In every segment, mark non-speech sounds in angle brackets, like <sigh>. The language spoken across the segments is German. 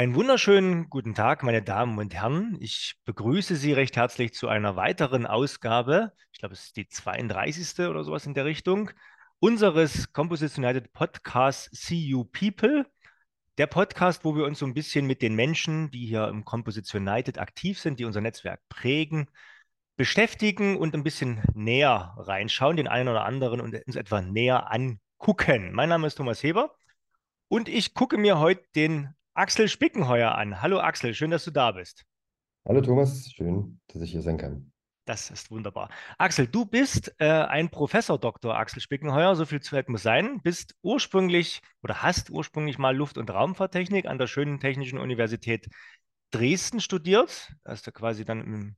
Einen wunderschönen guten Tag, meine Damen und Herren. Ich begrüße Sie recht herzlich zu einer weiteren Ausgabe. Ich glaube, es ist die 32. oder sowas in der Richtung. Unseres Composition United Podcasts See You People. Der Podcast, wo wir uns so ein bisschen mit den Menschen, die hier im Composition United aktiv sind, die unser Netzwerk prägen, beschäftigen und ein bisschen näher reinschauen, den einen oder anderen und uns etwa näher angucken. Mein Name ist Thomas Heber und ich gucke mir heute den Axel Spickenheuer an. Hallo Axel, schön, dass du da bist. Hallo Thomas, schön, dass ich hier sein kann. Das ist wunderbar. Axel, du bist äh, ein Professor Dr. Axel Spickenheuer, so viel Zeit muss sein, bist ursprünglich oder hast ursprünglich mal Luft- und Raumfahrttechnik an der schönen Technischen Universität Dresden studiert. Hast du quasi dann im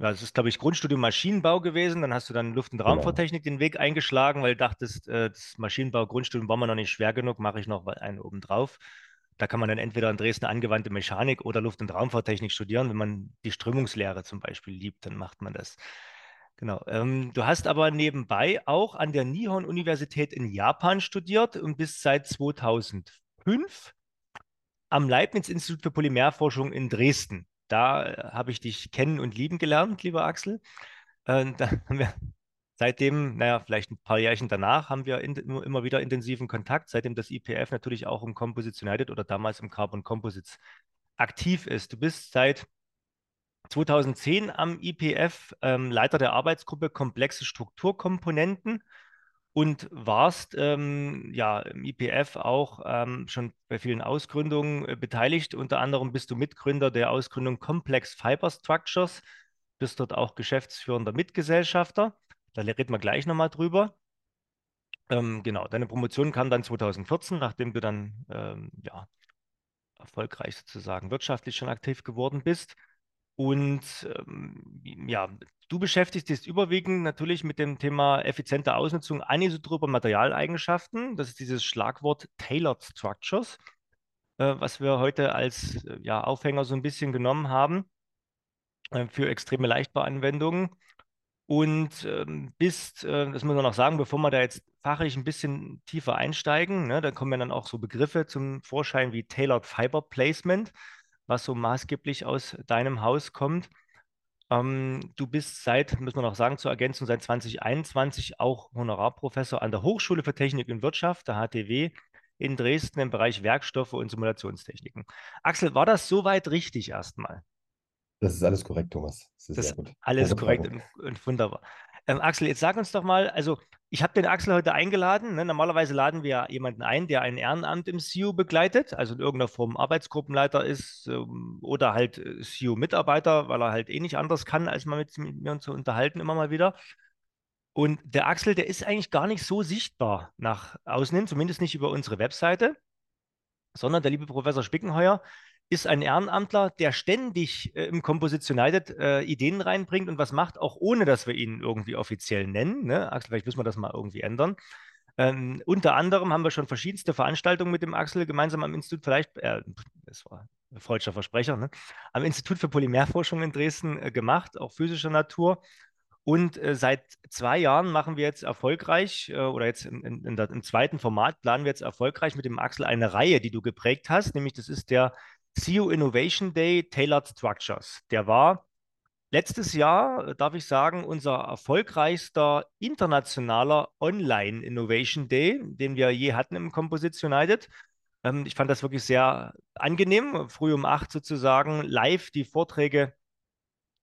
ja, das ist, glaube ich, Grundstudium Maschinenbau gewesen. Dann hast du dann Luft- und Genau. Raumfahrttechnik den Weg eingeschlagen, weil du dachtest, äh, das Maschinenbau-Grundstudium war mir noch nicht schwer genug, mache ich noch einen obendrauf. Da kann man dann entweder in Dresden angewandte Mechanik oder Luft- und Raumfahrttechnik studieren. Wenn man die Strömungslehre zum Beispiel liebt, dann macht man das. Genau. Ähm, du hast aber nebenbei auch an der Nihon-Universität in Japan studiert und bist seit 2005 am Leibniz-Institut für Polymerforschung in Dresden. Da äh, habe ich dich kennen und lieben gelernt, lieber Axel. Äh, <laughs> da haben wir Seitdem, naja, vielleicht ein paar Jährchen danach, haben wir in, immer wieder intensiven Kontakt, seitdem das IPF natürlich auch im Composites United oder damals im Carbon Composites aktiv ist. Du bist seit 2010 am IPF ähm, Leiter der Arbeitsgruppe Komplexe Strukturkomponenten und warst ähm, ja im IPF auch ähm, schon bei vielen Ausgründungen äh, beteiligt. Unter anderem bist du Mitgründer der Ausgründung Complex Fiber Structures, bist dort auch geschäftsführender Mitgesellschafter. Da reden wir gleich nochmal drüber. Ähm, genau, deine Promotion kam dann 2014, nachdem du dann ähm, ja, erfolgreich sozusagen wirtschaftlich schon aktiv geworden bist. Und ähm, ja, du beschäftigst dich überwiegend natürlich mit dem Thema effiziente Ausnutzung anisotroper Materialeigenschaften. Das ist dieses Schlagwort Tailored Structures, äh, was wir heute als äh, ja, Aufhänger so ein bisschen genommen haben äh, für extreme Leichtbauanwendungen. Und ähm, bist, äh, das muss man noch sagen, bevor wir da jetzt fachlich ein bisschen tiefer einsteigen, ne, da kommen ja dann auch so Begriffe zum Vorschein wie Tailored Fiber Placement, was so maßgeblich aus deinem Haus kommt. Ähm, du bist seit, müssen wir noch sagen, zur Ergänzung seit 2021 auch Honorarprofessor an der Hochschule für Technik und Wirtschaft, der HTW, in Dresden im Bereich Werkstoffe und Simulationstechniken. Axel, war das soweit richtig erstmal? Das ist alles korrekt, Thomas. Das ist, das ist alles korrekt und, und, wunderbar. Ähm, Axel, jetzt sag uns doch mal, also ich habe den Axel heute eingeladen. Ne? Normalerweise laden wir jemanden ein, der ein Ehrenamt im CU begleitet, also in irgendeiner Form Arbeitsgruppenleiter ist ähm, oder halt äh, CU-Mitarbeiter, weil er halt eh nicht anders kann, als mal mit, mit mir zu unterhalten, immer mal wieder. Und der Axel, der ist eigentlich gar nicht so sichtbar nach außen hin, zumindest nicht über unsere Webseite, sondern der liebe Professor Spickenheuer, ist ein Ehrenamtler, der ständig äh, im Composition United äh, Ideen reinbringt und was macht, auch ohne dass wir ihn irgendwie offiziell nennen. Ne? Axel, vielleicht müssen wir das mal irgendwie ändern. Ähm, unter anderem haben wir schon verschiedenste Veranstaltungen mit dem Axel gemeinsam am Institut, vielleicht, äh, das war ein freudscher Versprecher, ne? am Institut für Polymerforschung in Dresden äh, gemacht, auch physischer Natur. Und äh, seit zwei Jahren machen wir jetzt erfolgreich, äh, oder jetzt in, in, in der, im zweiten Format planen wir jetzt erfolgreich mit dem Axel eine Reihe, die du geprägt hast, nämlich das ist der CEO Innovation Day Tailored Structures. Der war letztes Jahr, darf ich sagen, unser erfolgreichster internationaler Online Innovation Day, den wir je hatten im Composition United. Ähm, ich fand das wirklich sehr angenehm, früh um acht sozusagen live die Vorträge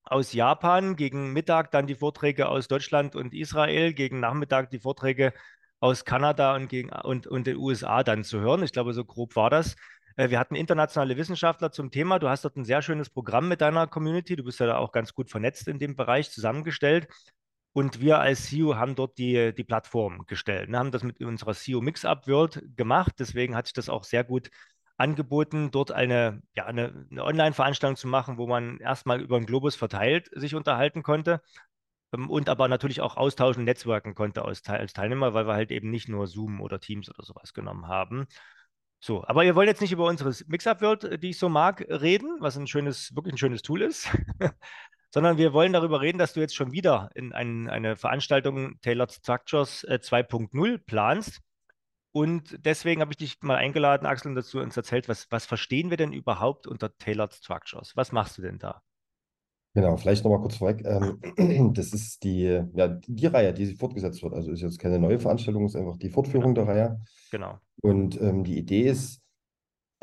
aus Japan, gegen Mittag dann die Vorträge aus Deutschland und Israel, gegen Nachmittag die Vorträge aus Kanada und, gegen, und, und den USA dann zu hören. Ich glaube, so grob war das. Äh, wir hatten internationale Wissenschaftler zum Thema. Du hast dort ein sehr schönes Programm mit deiner Community. Du bist ja da auch ganz gut vernetzt in dem Bereich zusammengestellt. Und wir als CEO haben dort die, die Plattform gestellt. Wir haben das mit unserer CEO Mix-Up World gemacht. Deswegen hat sich das auch sehr gut angeboten, dort eine, ja, eine, eine Online-Veranstaltung zu machen, wo man erstmal über den Globus verteilt sich unterhalten konnte ähm, und aber natürlich auch austauschen, netzwerken konnte als Teilnehmer, weil wir halt eben nicht nur Zoom oder Teams oder sowas genommen haben. So, aber ihr wollt jetzt nicht über unsere Mix-Up-World, äh, die ich so mag, reden, was ein schönes, wirklich ein schönes Tool ist, <laughs> sondern wir wollen darüber reden, dass du jetzt schon wieder in ein, eine Veranstaltung Tailored Structures 2.0 äh, planst. Und deswegen habe ich dich mal eingeladen, Axel, und dazu uns erzählt, was, was verstehen wir denn überhaupt unter Tailored Structures? Was machst du denn da? Genau, vielleicht nochmal kurz vorweg. Ähm, <clears throat> das ist die, ja, die Reihe, die fortgesetzt wird. Also ist jetzt keine neue Veranstaltung, ist einfach die Fortführung Ja, der Reihe. genau. Und ähm, die Idee ist,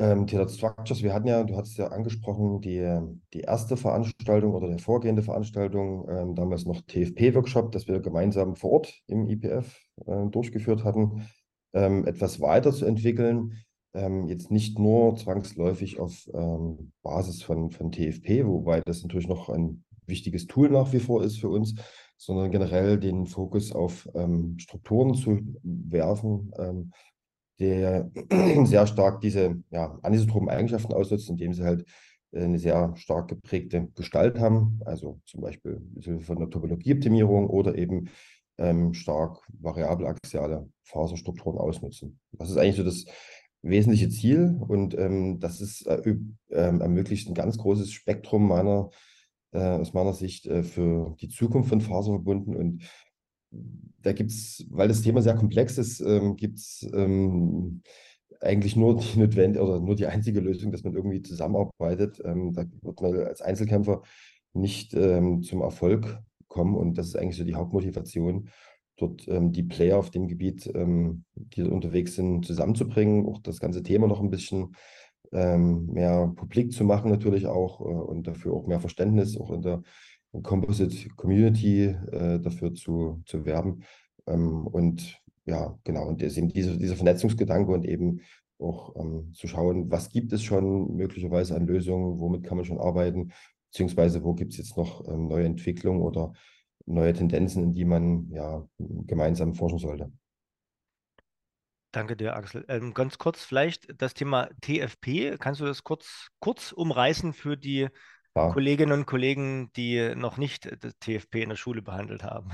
ähm, Tailored Structures, wir hatten ja, du hattest ja angesprochen, die, die erste Veranstaltung oder der vorgehende Veranstaltung, ähm, damals noch TFP-Workshop, das wir gemeinsam vor Ort im IPF äh, durchgeführt hatten, ähm, etwas weiterzuentwickeln. Ähm, jetzt nicht nur zwangsläufig auf ähm, Basis von, von TFP, wobei das natürlich noch ein wichtiges Tool nach wie vor ist für uns, sondern generell den Fokus auf ähm, Strukturen zu werfen, ähm, der <clears throat> sehr stark diese ja, anisotropen Eigenschaften ausnutzt, indem sie halt äh, eine sehr stark geprägte Gestalt haben, also zum Beispiel von der Topologieoptimierung oder eben ähm, stark variabelaxiale Faserstrukturen ausnutzen. Das ist eigentlich so das wesentliche Ziel und ähm, das ist, äh, ähm, ermöglicht ein ganz großes Spektrum meiner, äh, aus meiner Sicht äh, für die Zukunft von Faserverbunden und da gibt es, weil das Thema sehr komplex ist, ähm, gibt es ähm, eigentlich nur die notwendige oder nur die einzige Lösung, dass man irgendwie zusammenarbeitet. Ähm, da wird man als Einzelkämpfer nicht ähm, zum Erfolg kommen und das ist eigentlich so die Hauptmotivation, dort ähm, die Player auf dem Gebiet, ähm, die unterwegs sind, zusammenzubringen, auch das ganze Thema noch ein bisschen mehr publik zu machen natürlich auch äh, und dafür auch mehr Verständnis auch in der Composite Community äh, dafür zu, zu werben. Ähm, und ja, genau, und eben diese, dieser Vernetzungsgedanke und eben auch ähm, zu schauen, was gibt es schon möglicherweise an Lösungen, womit kann man schon arbeiten, beziehungsweise wo gibt es jetzt noch ähm, neue Entwicklungen oder neue Tendenzen, in die man ja gemeinsam forschen sollte. Danke dir, Axel. Ähm, ganz kurz vielleicht das Thema TFP. Kannst du das kurz, kurz umreißen für die Klar. Kolleginnen und Kollegen, die noch nicht das TFP in der Schule behandelt haben.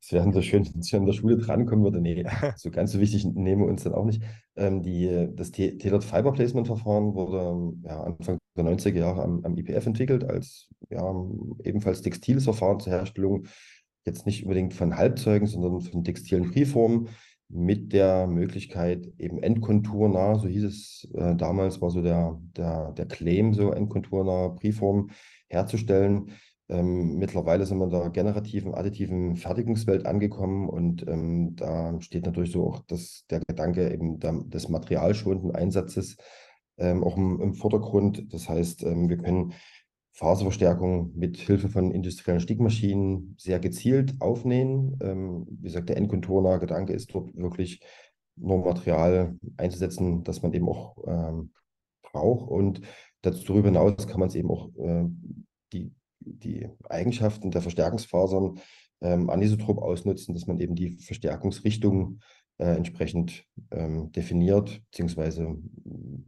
Es <laughs> wäre so schön, wenn ich an der Schule drankommen würde. Nee, <laughs> so ganz so wichtig nehmen wir uns dann auch nicht. Ähm, die, das Tailored Fiber Placement Verfahren wurde ja, Anfang der 90er Jahre am, am IPF entwickelt, als ja, ebenfalls textiles Verfahren zur Herstellung, jetzt nicht unbedingt von Halbzeugen, sondern von textilen Briefformen mit der Möglichkeit, eben endkonturnah, so hieß es äh, damals, war so der, der, der Claim, so endkonturnah Briefform herzustellen. Ähm, mittlerweile sind wir in der generativen, additiven Fertigungswelt angekommen und ähm, da steht natürlich so auch das, der Gedanke eben der, des materialschonenden Einsatzes ähm, auch im, im, Vordergrund. Das heißt, ähm, wir können Faserverstärkung mit Hilfe von industriellen Stickmaschinen sehr gezielt aufnehmen. Ähm, wie gesagt, der endkonturnahe Gedanke ist dort wirklich nur Material einzusetzen, das man eben auch ähm, braucht. Und darüber hinaus kann man es eben auch äh, die, die Eigenschaften der Verstärkungsfasern ähm, anisotrop ausnutzen, dass man eben die Verstärkungsrichtung äh, entsprechend ähm, definiert bzw.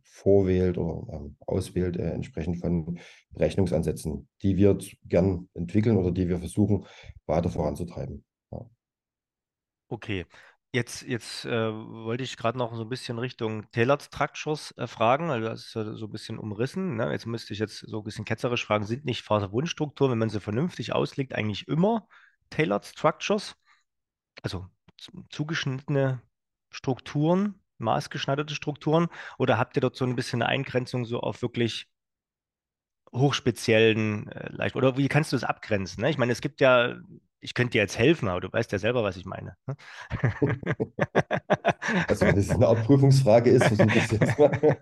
vorwählt oder ähm, auswählt, äh, entsprechend von Berechnungsansätzen, die wir gern entwickeln oder die wir versuchen weiter voranzutreiben. Ja. Okay, Jetzt, jetzt äh, wollte ich gerade noch so ein bisschen Richtung Tailored Structures äh, fragen, also das ist so ein bisschen umrissen. Ne? Jetzt müsste ich jetzt so ein bisschen ketzerisch fragen, sind nicht Faserwundstrukturen, wenn man sie vernünftig auslegt, eigentlich immer Tailored Structures? Also zugeschnittene Strukturen, maßgeschneiderte Strukturen? Oder habt ihr dort so ein bisschen eine Eingrenzung so auf wirklich hochspeziellen, äh, leicht, oder wie kannst du das abgrenzen? Ne? Ich meine, es gibt ja, ich könnte dir jetzt helfen, aber du weißt ja selber, was ich meine. Ne? <laughs> Also, wenn das <laughs> eine Prüfungsfrage ist, versuche ich jetzt mal.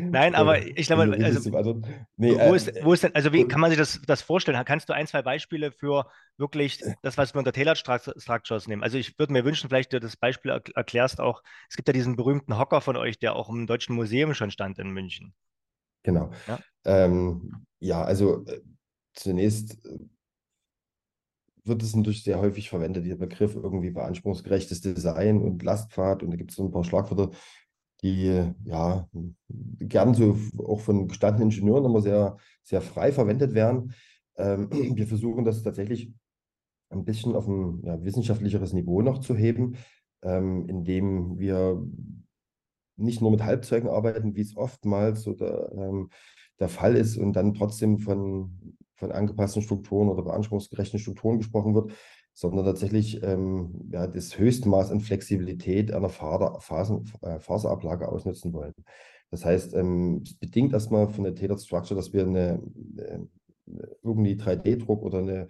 <laughs> Nein, aber ich glaube, also, nee, wo, ist, wo ist denn, also wie kann man sich das, das vorstellen? Kannst du ein, zwei Beispiele für wirklich das, was wir unter Tailored Structures nehmen? Also ich würde mir wünschen, vielleicht du das Beispiel erklärst auch, es gibt ja diesen berühmten Hocker von euch, der auch im Deutschen Museum schon stand in München. Genau. Ja, ähm, ja also äh, zunächst äh, wird es natürlich sehr häufig verwendet, dieser Begriff irgendwie beanspruchsgerechtes Design und Lastpfad. Und da gibt es so ein paar Schlagwörter, die ja gern so auch von gestandenen Ingenieuren immer sehr, sehr frei verwendet werden. Ähm, <clears throat> wir versuchen das tatsächlich ein bisschen auf ein ja, wissenschaftlicheres Niveau noch zu heben, ähm, indem wir nicht nur mit Halbzeugen arbeiten, wie es oftmals so der, ähm, der Fall ist und dann trotzdem von von angepassten Strukturen oder beanspruchsgerechten Strukturen gesprochen wird. sondern tatsächlich ähm, ja, das Höchstmaß an Flexibilität einer Faser, Phasen, äh, Faserablage ausnutzen wollen. Das heißt, ähm, es bedingt erstmal von der Tailored Structure, dass wir eine, eine irgendwie 3D-Druck oder eine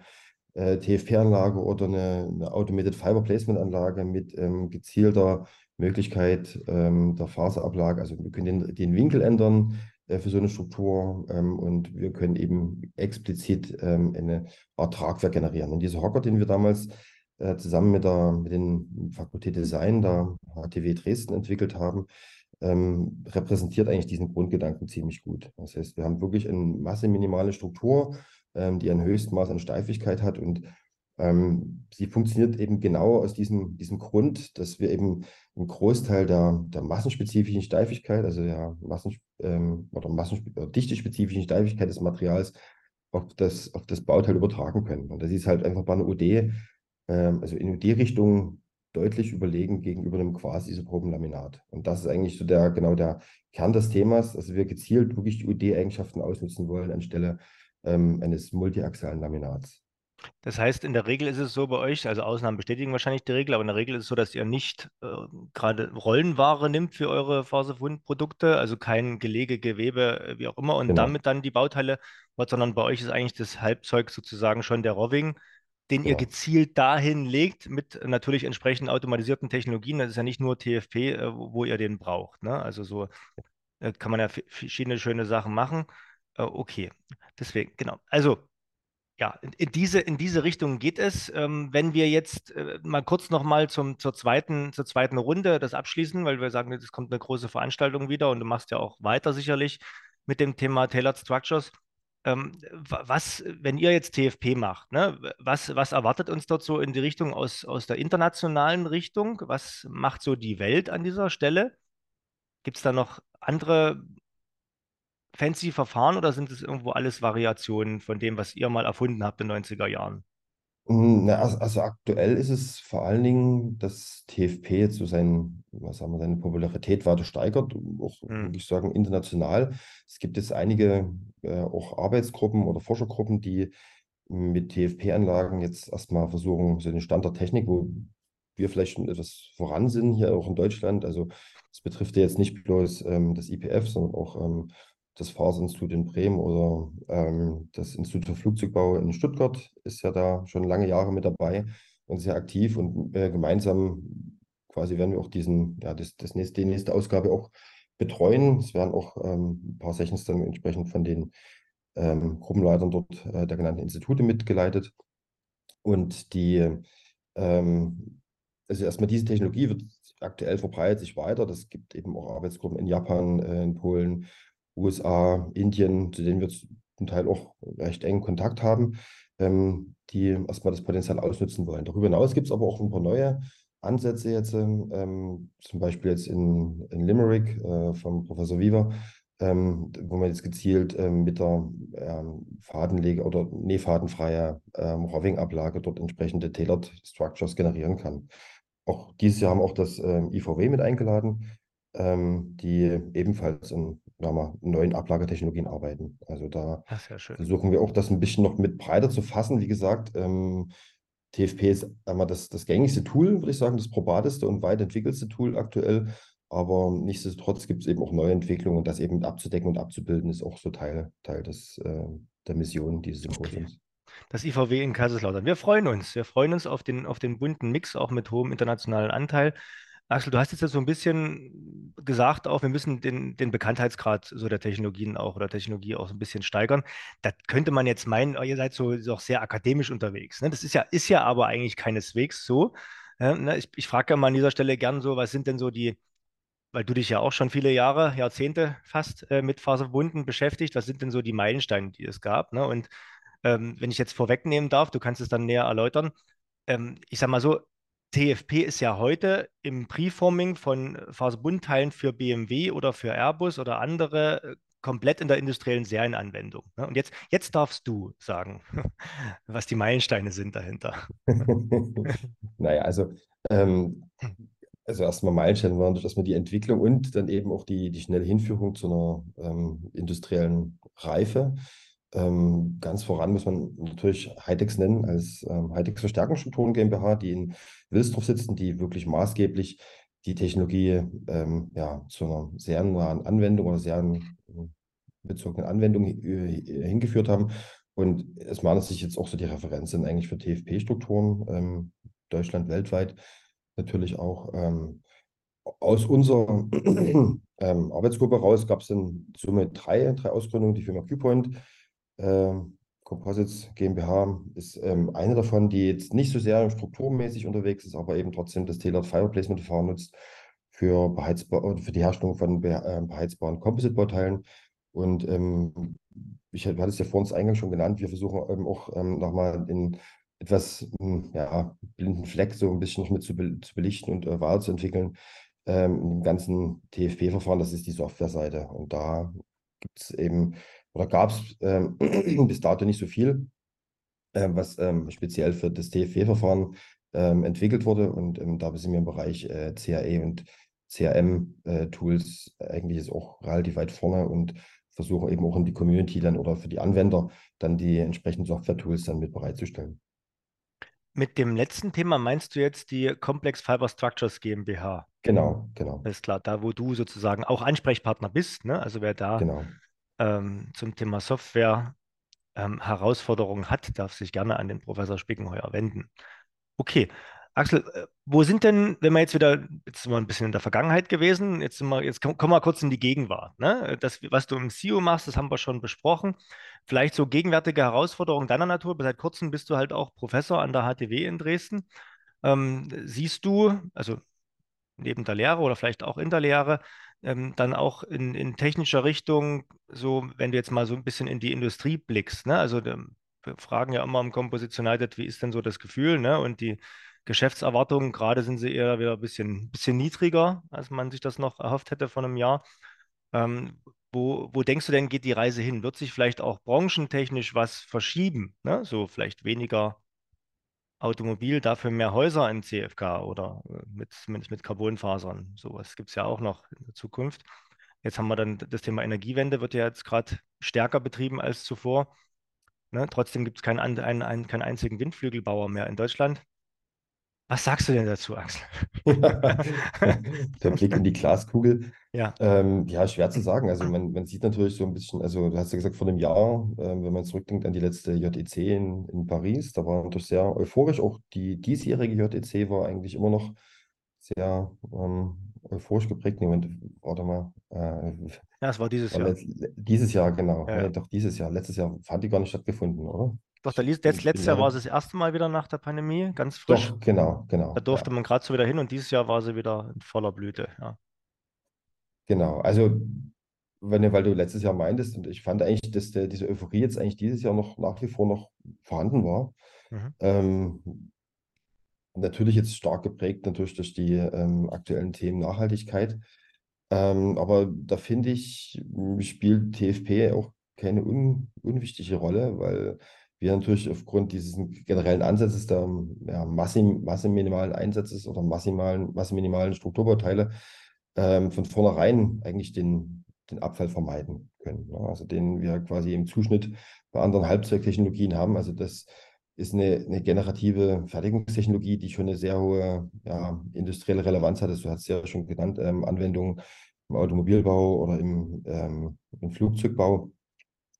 äh, TFP-Anlage oder eine, eine, Automated Fiber Placement Anlage mit ähm, gezielter Möglichkeit ähm, der Faserablage. Also wir können den, den Winkel ändern äh, für so eine Struktur ähm, und wir können eben explizit ähm, eine Art Tragwerk generieren. Und dieser Hocker, den wir damals äh, zusammen mit der mit den Fakultät Design der HTW Dresden entwickelt haben, ähm, repräsentiert eigentlich diesen Grundgedanken ziemlich gut. Das heißt, wir haben wirklich eine masseminimale Struktur, ähm, die ein Höchstmaß an Steifigkeit hat und ähm, sie funktioniert eben genau aus diesem, diesem Grund, dass wir eben einen Großteil der, der massenspezifischen Steifigkeit, also der Massen, ähm, oder Massen, oder dichtespezifischen Steifigkeit des Materials auf das, auf das Bauteil übertragen können. Und das ist halt einfach bei einer UD, ähm, also in UD-Richtung deutlich überlegen gegenüber einem quasi-isoproben Laminat. Und das ist eigentlich so der, genau der Kern des Themas, also wir gezielt wirklich die UD-Eigenschaften ausnutzen wollen anstelle ähm, eines multiaxialen Laminats. Das heißt, in der Regel ist es so bei euch, also Ausnahmen bestätigen wahrscheinlich die Regel, aber in der Regel ist es so, dass ihr nicht äh, gerade Rollenware nimmt für eure Faserfundprodukte, also kein Gelege, Gewebe, äh, wie auch immer, und genau. damit dann die Bauteile, sondern bei euch ist eigentlich das Halbzeug sozusagen schon der Roving, den ja. ihr gezielt dahin legt, mit natürlich entsprechend automatisierten Technologien. Das ist ja nicht nur TFP, äh, wo, wo, ihr den braucht. Ne? Also so äh, kann man ja verschiedene schöne Sachen machen. Äh, okay, deswegen, genau. Also ja, in diese, in diese Richtung geht es. Ähm, wenn wir jetzt äh, mal kurz nochmal zur, zweiten, zur zweiten Runde das abschließen, weil wir sagen, es kommt eine große Veranstaltung wieder und du machst ja auch weiter sicherlich mit dem Thema Tailored Structures. Ähm, was, wenn ihr jetzt TFP macht, ne, was, was erwartet uns dort so in die Richtung aus, aus der internationalen Richtung? Was macht so die Welt an dieser Stelle? Gibt es da noch andere fancy Verfahren oder sind es irgendwo alles Variationen von dem, was ihr mal erfunden habt in den 90er Jahren? Na, also, aktuell ist es vor allen Dingen, dass TFP jetzt so sein, was sagen wir, seine Popularität weiter steigert, auch hm. würde ich sagen international. Es gibt jetzt einige äh, auch Arbeitsgruppen oder Forschergruppen, die mit TFP-Anlagen jetzt erstmal versuchen, so den Stand der Technik, wo wir vielleicht schon etwas voran sind, hier auch in Deutschland. Also es betrifft ja jetzt nicht bloß ähm, das IPF, sondern auch ähm, das Fahrsinstitut in Bremen oder ähm, das Institut für Flugzeugbau in Stuttgart ist ja da schon lange Jahre mit dabei und sehr aktiv und äh, gemeinsam quasi werden wir auch diesen, ja, das, das nächste, die nächste Ausgabe auch betreuen. Es werden auch ähm, ein paar Sessions dann entsprechend von den ähm, Gruppenleitern dort äh, der genannten Institute mitgeleitet. Und die, ähm, also erstmal diese Technologie wird aktuell verbreitet sich weiter. Das gibt eben auch Arbeitsgruppen in Japan, äh, in Polen, USA, Indien, zu denen wir zum Teil auch recht engen Kontakt haben, ähm, die erstmal das Potenzial ausnutzen wollen. Darüber hinaus gibt es aber auch ein paar neue Ansätze jetzt, ähm, zum Beispiel jetzt in, in Limerick äh, vom Professor Weaver, ähm, wo man jetzt gezielt ähm, mit der ähm, Fadenlege oder nee, fadenfreie ähm, Roving-Ablage dort entsprechende Tailored Structures generieren kann. Auch dieses Jahr haben auch das ähm, IVW mit eingeladen, ähm, die ebenfalls in wir, neuen Ablagertechnologien arbeiten. Also da versuchen wir auch das ein bisschen noch mit breiter zu fassen. Wie gesagt, ähm, TFP ist einmal das, das gängigste Tool, würde ich sagen, das probateste und weit entwickelste Tool aktuell. Aber nichtsdestotrotz gibt es eben auch neue Entwicklungen und das eben abzudecken und abzubilden, ist auch so Teil, Teil des, äh, der Mission dieses Symposiums. Okay. Das IVW in Kaiserslautern. Wir freuen uns. Wir freuen uns auf den, auf den bunten Mix, auch mit hohem internationalen Anteil. Axel, du hast jetzt so ein bisschen gesagt, auch wir müssen den, den Bekanntheitsgrad so der Technologien auch oder Technologie auch so ein bisschen steigern. Da könnte man jetzt meinen, oh, ihr seid so auch sehr akademisch unterwegs. Ne? Das ist ja, ist ja aber eigentlich keineswegs so. Ne? Ich, ich frage ja mal an dieser Stelle gern so, was sind denn so die, weil du dich ja auch schon viele Jahre, Jahrzehnte fast äh, mit Faserverbunden beschäftigt, was sind denn so die Meilensteine, die es gab? Ne? Und ähm, wenn ich jetzt vorwegnehmen darf, du kannst es dann näher erläutern. Ähm, ich sage mal so, TFP ist ja heute im Preforming von Faserbundteilen für BMW oder für Airbus oder andere äh, komplett in der industriellen Serienanwendung. Ne? Und jetzt, jetzt darfst du sagen, <laughs> was die Meilensteine sind dahinter. <laughs> naja, also, ähm, also erstmal Meilensteine waren durch erstmal die Entwicklung und dann eben auch die, die schnelle Hinführung zu einer ähm, industriellen Reife. Ähm, ganz voran muss man natürlich Hightex nennen, als ähm, Hightex Verstärkungsstrukturen GmbH, die in Wilsdorf sitzen, die wirklich maßgeblich die Technologie ähm, ja, zu einer sehr nahen Anwendung oder sehr bezogenen Anwendung äh, hingeführt haben. Und es meiner sich jetzt auch so die Referenzen eigentlich für TFP-Strukturen, ähm, Deutschland, weltweit natürlich auch. Ähm, aus unserer <clears throat> ähm, Arbeitsgruppe raus gab es dann somit drei, drei Ausgründungen. Die Firma Qpoint, äh, Composites GmbH ist ähm, eine davon, die jetzt nicht so sehr strukturmäßig unterwegs ist, aber eben trotzdem das Tailored Fire Placement Verfahren nutzt für, beheizbar, für die Herstellung von äh, beheizbaren Composite-Bauteilen. Und ähm, ich hatte es ja vor uns eingangs schon genannt, wir versuchen ähm, auch ähm, nochmal in etwas hm, ja, blinden Fleck so ein bisschen noch mit zu, be zu belichten und äh, weiterzuentwickeln ähm, im ganzen TFP-Verfahren, das ist die Softwareseite. Und da gibt es eben, oder gab es ähm, <clears throat> bis dato nicht so viel, äh, was ähm, speziell für das TFP-Verfahren ähm, entwickelt wurde. Und ähm, da sind wir im Bereich äh, CAE und CRM-Tools äh, eigentlich ist auch relativ weit vorne und versuchen eben auch in die Community dann oder für die Anwender dann die entsprechenden Software-Tools dann mit bereitzustellen. Mit dem letzten Thema meinst du jetzt die Complex Fiber Structures GmbH? Genau, genau. Alles klar, da wo du sozusagen auch Ansprechpartner bist, ne? also wer da genau. Ähm, zum Thema Software ähm, Herausforderungen hat, darf sich gerne an den Professor Spickenheuer wenden. Okay, Axel, äh, wo sind denn, wenn wir jetzt wieder, jetzt sind wir ein bisschen in der Vergangenheit gewesen, jetzt, sind wir, jetzt kommen wir kurz in die Gegenwart. Ne? Das, was du im CEO machst, das haben wir schon besprochen. Vielleicht so gegenwärtige Herausforderungen deiner Natur. Seit kurzem bist du halt auch Professor an der HTW in Dresden. Ähm, siehst du, also neben der Lehre oder vielleicht auch in der Lehre, ähm, dann auch in, in technischer Richtung, so wenn du jetzt mal so ein bisschen in die Industrie blickst, ne? Also wir fragen ja immer im Composition wie ist denn so das Gefühl, ne? Und die Geschäftserwartungen, gerade sind sie eher wieder ein bisschen, bisschen niedriger, als man sich das noch erhofft hätte vor einem Jahr. Ähm, wo, wo denkst du denn, geht die Reise hin? Wird sich vielleicht auch branchentechnisch was verschieben? Ne? So vielleicht weniger Automobil, dafür mehr Häuser in CFK oder äh, mit, zumindest mit Carbonfasern. Sowas gibt es ja auch noch in der Zukunft. Jetzt haben wir dann das Thema Energiewende, wird ja jetzt gerade stärker betrieben als zuvor. Ne? Trotzdem gibt es keinen, einen, keinen einzigen Windflügelbauer mehr in Deutschland. Was sagst du denn dazu, Axel? <laughs> Der Blick in die Glaskugel. Ja. Ähm, ja, schwer zu sagen. Also man, man sieht natürlich so ein bisschen, also du hast ja gesagt, vor einem Jahr, äh, wenn man zurückdenkt an die letzte JEC in, in Paris, da war natürlich sehr euphorisch. Auch die diesjährige JEC war eigentlich immer noch sehr ähm, euphorisch geprägt. Moment, warte mal. Äh, ja, es war dieses Jahr. Dieses Jahr, genau. Ja, ja. Nee, doch dieses Jahr. Letztes Jahr fand die gar nicht stattgefunden, oder? Doch, der Lies, jetzt, letztes Jahr war es das erste Mal wieder nach der Pandemie, ganz frisch. Doch, genau, genau. Da durfte ja. man gerade so wieder hin und dieses Jahr war sie wieder in voller Blüte. Ja. Genau, also wenn, weil du letztes Jahr meintest, und ich fand eigentlich, dass der, diese Euphorie jetzt eigentlich dieses Jahr noch nach wie vor noch vorhanden war. Mhm. Ähm, natürlich jetzt stark geprägt natürlich durch die ähm, aktuellen Themen Nachhaltigkeit. Ähm, aber da finde ich, spielt TFP auch keine un, unwichtige Rolle, weil wir natürlich aufgrund dieses generellen Ansatzes der ja, massenminimalen Einsatzes oder massimalen, massenminimalen Strukturbauteile ähm, von vornherein eigentlich den, den Abfall vermeiden können. Ne? Also den wir quasi im Zuschnitt bei anderen Halbzeuttechnologien haben. Also das ist eine, eine generative Fertigungstechnologie, die schon eine sehr hohe ja, industrielle Relevanz hat. Du hast es ja schon genannt, ähm, Anwendungen im Automobilbau oder im, ähm, im Flugzeugbau.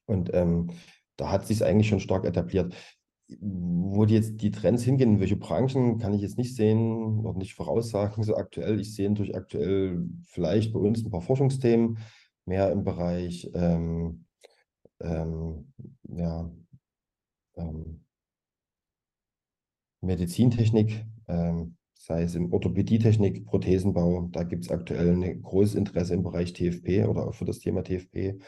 Und ähm, da hat sich eigentlich schon stark etabliert. Wo die jetzt die Trends hingehen, in welche Branchen, kann ich jetzt nicht sehen, noch nicht voraussagen, so aktuell. Ich sehe natürlich aktuell vielleicht bei uns ein paar Forschungsthemen, mehr im Bereich ähm, ähm, ja, ähm, Medizintechnik, ähm, sei es im Orthopädietechnik, Prothesenbau. Da gibt es aktuell ein großes Interesse im Bereich TFP oder auch für das Thema TFP.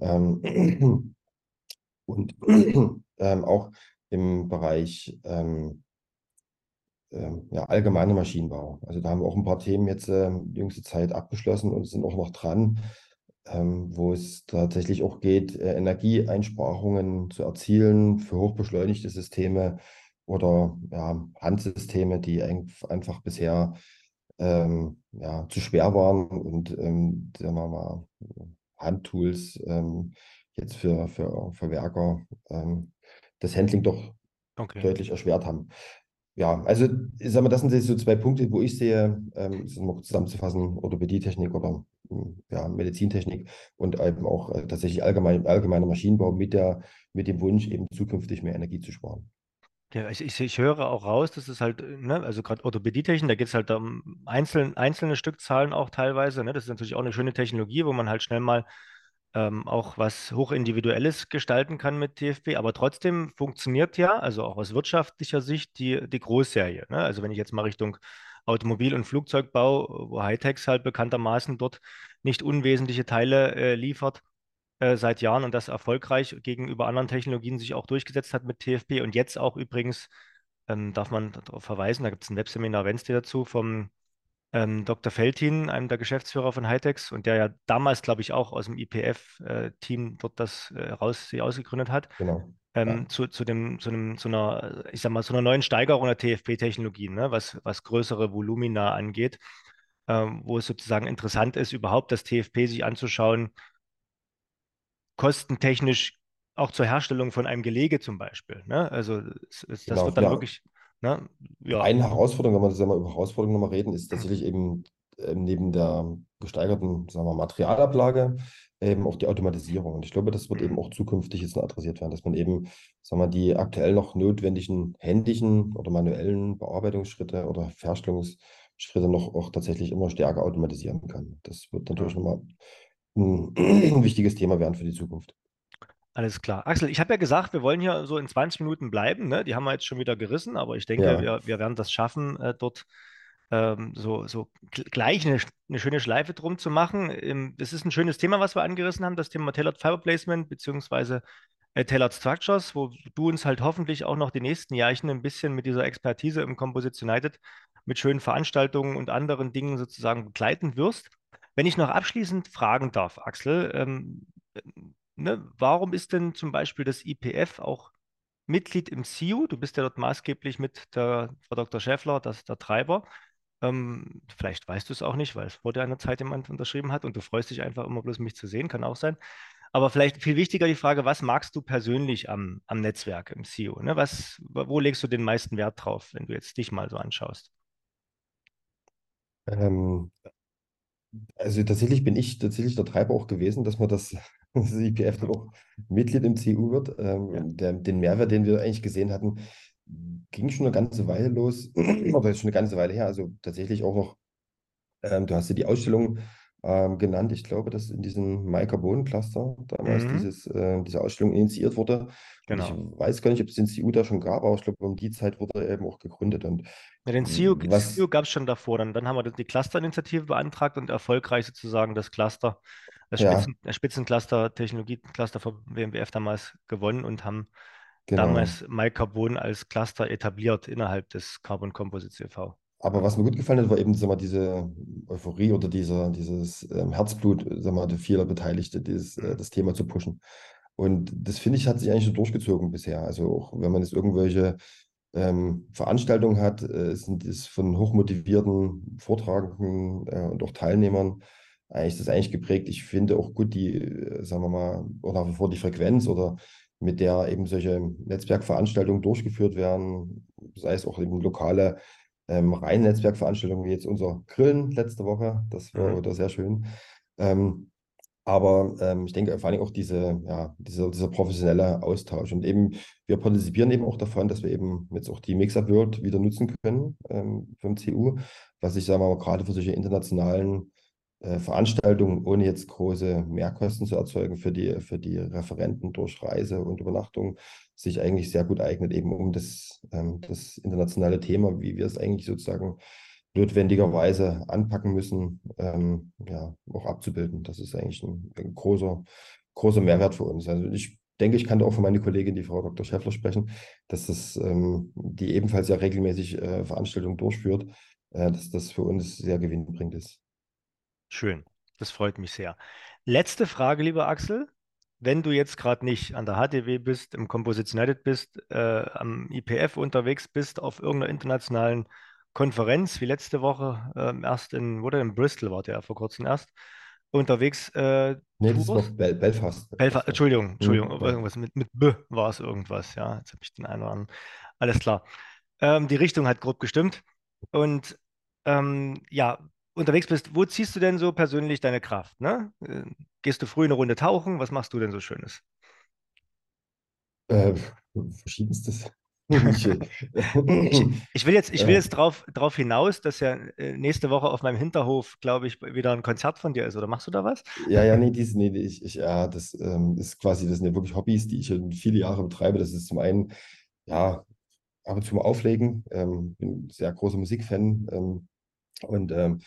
Ähm, <clears throat> und <clears throat> ähm, auch im Bereich ähm, ähm, ja, allgemeiner Maschinenbau. Also da haben wir auch ein paar Themen jetzt äh, jüngste Zeit abgeschlossen und sind auch noch dran, ähm, wo es tatsächlich auch geht, äh, Energieeinsparungen zu erzielen für hochbeschleunigte Systeme oder ja, Handsysteme, die ein, einfach bisher ähm, ja, zu schwer waren und ähm, sagen wir mal, Handtools ähm, jetzt für, für Verwerker ähm, das Handling doch Okay. deutlich erschwert haben. Ja, also ich sag mal, das sind jetzt so zwei Punkte, wo ich sehe, ähm, mal zusammenzufassen, Orthopädietechnik oder hm, ja, Medizintechnik und eben auch äh, tatsächlich allgemein, allgemeiner Maschinenbau mit, der, mit dem Wunsch, eben zukünftig mehr Energie zu sparen. Ja, ich, ich, ich höre auch raus, dass es halt, ne, also gerade Orthopädietechnik, da geht es halt um einzelne, einzelne Stückzahlen auch teilweise. Ne? Das ist natürlich auch eine schöne Technologie, wo man halt schnell mal ähm, auch was hochindividuelles gestalten kann mit TFP, aber trotzdem funktioniert ja, also auch aus wirtschaftlicher Sicht, die, die Großserie. Ne? Also wenn ich jetzt mal Richtung Automobil- und Flugzeugbau, wo Hightex halt bekanntermaßen dort nicht unwesentliche Teile äh, liefert, äh, seit Jahren und das erfolgreich gegenüber anderen Technologien sich auch durchgesetzt hat mit TFP und jetzt auch übrigens, ähm, darf man darauf verweisen, da gibt es ein Webseminar Wednesday dazu vom ähm, Dr. Feltin, einem der Geschäftsführer von Hightex und der ja damals, glaube ich, auch aus dem IPF-Team dort das äh, raus, sie ausgegründet hat, Genau. Ja, ähm, zu, zu, dem, zu, einem, zu einer, ich sag mal, zu einer neuen Steigerung der TFP-Technologien, ne, was, was größere Volumina angeht, ähm, wo es sozusagen interessant ist, überhaupt das TFP sich anzuschauen, kostentechnisch auch zur Herstellung von einem Gelege zum Beispiel. Ne? Also es, es, das genau. wird dann Ja, wirklich, ne? Ja, Eine Herausforderung, wenn wir wir, über Herausforderungen nochmal reden, ist tatsächlich eben ähm, neben der gesteigerten sagen wir, Materialablage eben auch die Automatisierung. Und ich glaube, das wird eben auch zukünftig jetzt noch adressiert werden, dass man eben sagen wir, die aktuell noch notwendigen händischen oder manuellen Bearbeitungsschritte oder Fertigungsschritte noch auch tatsächlich immer stärker automatisieren kann. Das wird natürlich nochmal ein <clears throat> wichtiges Thema werden für die Zukunft. Alles klar. Axel, ich habe ja gesagt, wir wollen hier so in 20 Minuten bleiben. Ne? Die haben wir jetzt schon wieder gerissen, aber ich denke, Ja, wir, wir werden das schaffen, äh, dort ähm, so, so gl- gleich eine, eine schöne Schleife drum zu machen. Ähm, das ist ein schönes Thema, was wir angerissen haben, das Thema Tailored Fiber Placement beziehungsweise äh, Tailored Structures, wo du uns halt hoffentlich auch noch die nächsten Jahrchen ein bisschen mit dieser Expertise im Composites United mit schönen Veranstaltungen und anderen Dingen sozusagen begleiten wirst. Wenn ich noch abschließend fragen darf, Axel, ähm, ne, warum ist denn zum Beispiel das IPF auch Mitglied im CIU? Du bist ja dort maßgeblich mit der Frau Dr. Schäffler, das der Treiber. Ähm, vielleicht weißt du es auch nicht, weil es vor dir einer Zeit jemand unterschrieben hat und du freust dich einfach immer bloß, mich zu sehen, kann auch sein. Aber vielleicht viel wichtiger die Frage, was magst du persönlich am, am Netzwerk, im CIU? Ne? Was, wo legst du den meisten Wert drauf, wenn du jetzt dich mal so anschaust? ähm, Also tatsächlich bin ich tatsächlich der Treiber auch gewesen, dass man das, das IPF dann auch Mitglied im CU wird. Ja. Ähm, der, den Mehrwert, den wir eigentlich gesehen hatten, ging schon eine ganze Weile los, <clears throat> oder ist schon eine ganze Weile her. Also tatsächlich auch noch, ähm, du hast ja die Ausstellung ähm, genannt. Ich glaube, dass in diesem Mai-Carbon-Cluster damals Mhm, dieses, äh, diese Ausstellung initiiert wurde. Und ich genau. weiß gar nicht, ob es den CU da schon gab, aber ich glaube, um die Zeit wurde er eben auch gegründet. Und Ja, den CEO, was, CEO gab es schon davor. Dann, dann haben wir die Cluster-Initiative beantragt und erfolgreich sozusagen das Cluster, das ja, Spitzen, Spitzencluster, Technologie-Cluster von WMWF damals gewonnen und haben genau. damals MyCarbon als Cluster etabliert innerhalb des Carbon Composites e.V. Aber was mir gut gefallen hat, war eben sag mal, diese Euphorie oder dieser, dieses ähm, Herzblut, sag mal, der vieler Beteiligte, dieses, äh, das Thema zu pushen. Und das finde ich, hat sich eigentlich so durchgezogen bisher. Also auch wenn man jetzt irgendwelche ähm, Veranstaltungen hat, äh, sind es von hochmotivierten Vortragenden äh, und auch Teilnehmern eigentlich das ist eigentlich geprägt. Ich finde auch gut die, äh, sagen wir mal, oder nach wie vor die Frequenz oder mit der eben solche Netzwerkveranstaltungen durchgeführt werden, sei es auch eben lokale ähm, rein Netzwerkveranstaltungen wie jetzt unser Grillen letzte Woche. Das war Mhm. sehr schön. Ähm, aber ähm, ich denke vor allem auch diese, ja, dieser, dieser professionelle Austausch. Und eben, wir partizipieren eben auch davon, dass wir eben jetzt auch die Mixup World wieder nutzen können ähm, vom CU, was ich sage mal gerade für solche internationalen Veranstaltungen, ohne jetzt große Mehrkosten zu erzeugen für die, für die Referenten durch Reise und Übernachtung, sich eigentlich sehr gut eignet, eben um das, ähm, das internationale Thema, wie wir es eigentlich sozusagen notwendigerweise anpacken müssen, ähm, ja, auch abzubilden. Das ist eigentlich ein, ein großer, großer Mehrwert für uns. Also ich denke, ich kann da auch für meine Kollegin, die Frau Dr. Schäffler, sprechen, dass das, ähm, die ebenfalls ja regelmäßig äh, Veranstaltungen durchführt, äh, dass das für uns sehr gewinnbringend ist. Schön, das freut mich sehr. Letzte Frage, lieber Axel. Wenn du jetzt gerade nicht an der HTW bist, im Composites United bist, äh, am IPF unterwegs bist, auf irgendeiner internationalen Konferenz, wie letzte Woche, ähm, erst in, oder in Bristol war der ja vor kurzem erst, unterwegs äh, Nee, das war Tours? Bel Belfast. Belfast. Entschuldigung, Entschuldigung, Hm, ja. irgendwas mit, mit B war es irgendwas, ja. Jetzt habe ich den einen oder anderen. Alles klar. Ähm, die Richtung hat grob gestimmt. Und ähm, ja, unterwegs bist, wo ziehst du denn so persönlich deine Kraft, ne? Äh, Gehst du früh eine Runde tauchen? Was machst du denn so Schönes? Äh, verschiedenstes. <laughs> Ich, äh, Ich, ich will jetzt, ich will äh, jetzt drauf, drauf hinaus, dass ja nächste Woche auf meinem Hinterhof, glaube ich, wieder ein Konzert von dir ist. Oder machst du da was? ja, ja, nee, dies, nee, ich, ich, ja, das ähm, ist quasi, das sind ja wirklich Hobbys, die ich schon viele Jahre betreibe. Das ist zum einen, ja, ab und zu mal auflegen. Ähm, bin ein sehr großer Musikfan ähm, und ähm,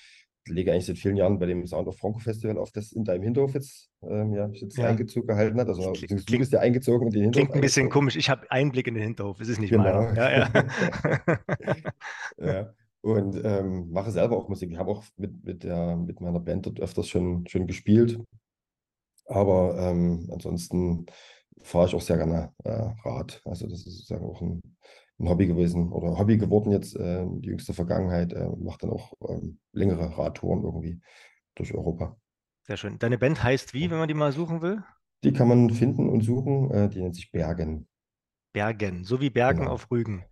lege eigentlich seit vielen Jahren bei dem Sound of Franco Festival auf, das in deinem Hinterhof jetzt, ähm, ja, jetzt Ja, Einzug gehalten hat. Also, kli- beziehungsweise du klingt, bist ja eingezogen und in den Hinterhof klingt ein bisschen eingezogen. komisch. Ich habe Einblick in den Hinterhof. Es ist nicht meiner. Genau. Ja, ja. <laughs> Ja. Und ähm, mache selber auch Musik. Ich habe auch mit, mit, der, mit meiner Band dort öfters schon, schon gespielt. Aber ähm, ansonsten fahre ich auch sehr gerne äh, Rad. Also das ist sozusagen auch ein, ein Hobby gewesen oder Hobby geworden jetzt äh, die jüngste Vergangenheit. Äh, mache dann auch ähm, längere Radtouren irgendwie durch Europa. Sehr schön. Deine Band heißt wie, wenn man die mal suchen will? Die kann man finden und suchen. Äh, die nennt sich Bergen. Bergen, so wie Bergen Genau. auf Rügen.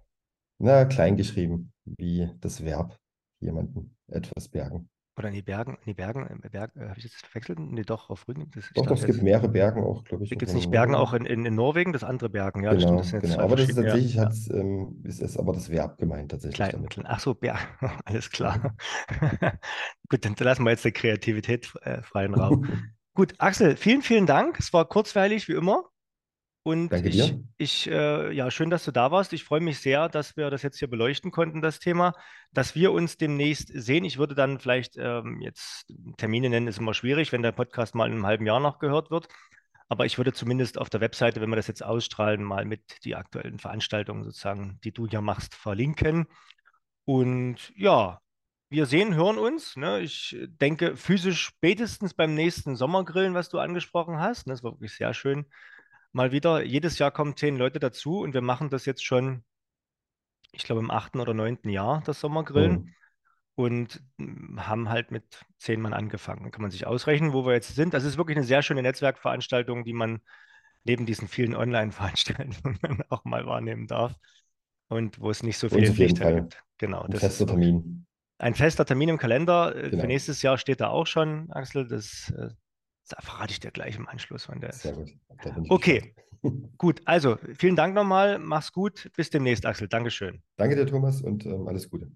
Na, klein geschrieben, wie das Verb jemanden etwas bergen. Oder nee, Bergen, nee, Bergen, äh, Berg, äh, habe ich das verwechselt? Nee, doch, auf Rügen. Das, ich Doch, doch, es gibt mehrere Bergen auch, glaube ich, gibt es in nicht Bergen auch in, in, in Norwegen? Das andere Bergen, ja, das stimmt, das Genau, genau. Aber das ist tatsächlich, ja. ähm, ist, ist aber das Verb gemeint tatsächlich Klein, damit. Ach so, Berg, <laughs> alles klar. <laughs> Gut, dann lassen wir jetzt der Kreativität äh, freien Raum. <laughs> Gut, Axel, vielen, vielen Dank. Es war kurzweilig wie immer. Und Danke ich, dir. ich, äh, ja, schön, dass du da warst. Ich freue mich sehr, dass wir das jetzt hier beleuchten konnten, das Thema, dass wir uns demnächst sehen. Ich würde dann vielleicht ähm, jetzt Termine nennen, ist immer schwierig, wenn der Podcast mal in einem halben Jahr noch gehört wird. Aber ich würde zumindest auf der Webseite, wenn wir das jetzt ausstrahlen, mal mit die aktuellen Veranstaltungen sozusagen, die du hier machst, verlinken. Und ja, wir sehen, hören uns. Ne? Ich denke, physisch spätestens beim nächsten Sommergrillen, was du angesprochen hast. Ne? Das war wirklich sehr schön. Mal wieder, jedes Jahr kommen zehn Leute dazu und wir machen das jetzt schon, ich glaube, im achten oder neunten Jahr, das Sommergrillen. Mhm. Und mm, haben halt mit zehn Mann angefangen. Dann kann man sich ausrechnen, wo wir jetzt sind. Das ist wirklich eine sehr schöne Netzwerkveranstaltung, die man neben diesen vielen Online-Veranstaltungen <laughs> auch mal wahrnehmen darf. Und wo es nicht so Für viele Fall gibt. Genau, ein fester. Termin. Ein fester Termin im Kalender. äh, Für Genau. nächstes Jahr steht da auch schon, Axel. Das, das verrate ich dir gleich im Anschluss, wann der Sehr ist. gut. Da Okay, gut. Also, vielen Dank nochmal. Mach's gut. Bis demnächst, Axel. Dankeschön. Danke dir, Thomas, und ähm, alles Gute.